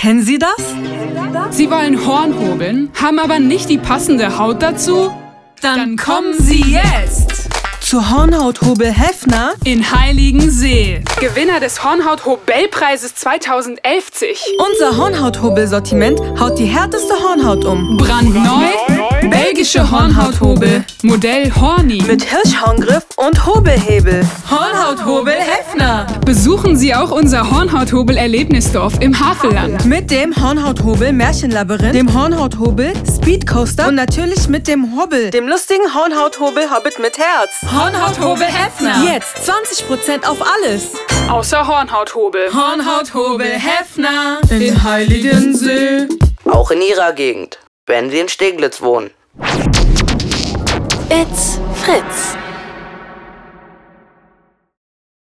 Kennen Sie das? Sie wollen Horn hobeln, haben aber nicht die passende Haut dazu? Dann kommen Sie jetzt Zu Hornhauthobel Hefner. in Heiligensee. Gewinner des Hornhaut-Hobelpreises 2011. Unser Hornhauthobel-Sortiment haut die härteste Hornhaut um. Brandneu, belgische Hornhauthobel, Modell Horny. Mit Hirschhorngriff und Hobelhebel. Hornhauthobel Hefner. Besuchen Sie auch unser Hornhauthobel-Erlebnisdorf im Havelland. Mit dem Hornhauthobel Märchenlabyrinth, dem Hornhauthobel Speedcoaster und natürlich mit dem Hobbel, dem lustigen Hornhauthobel Hobbit mit Herz. Hornhauthobel Hefner. Jetzt 20% auf alles. Außer Hornhauthobel. Hornhauthobel Hefner in Heiligensee. Auch in Ihrer Gegend, wenn Sie in Steglitz wohnen. It's Fritz.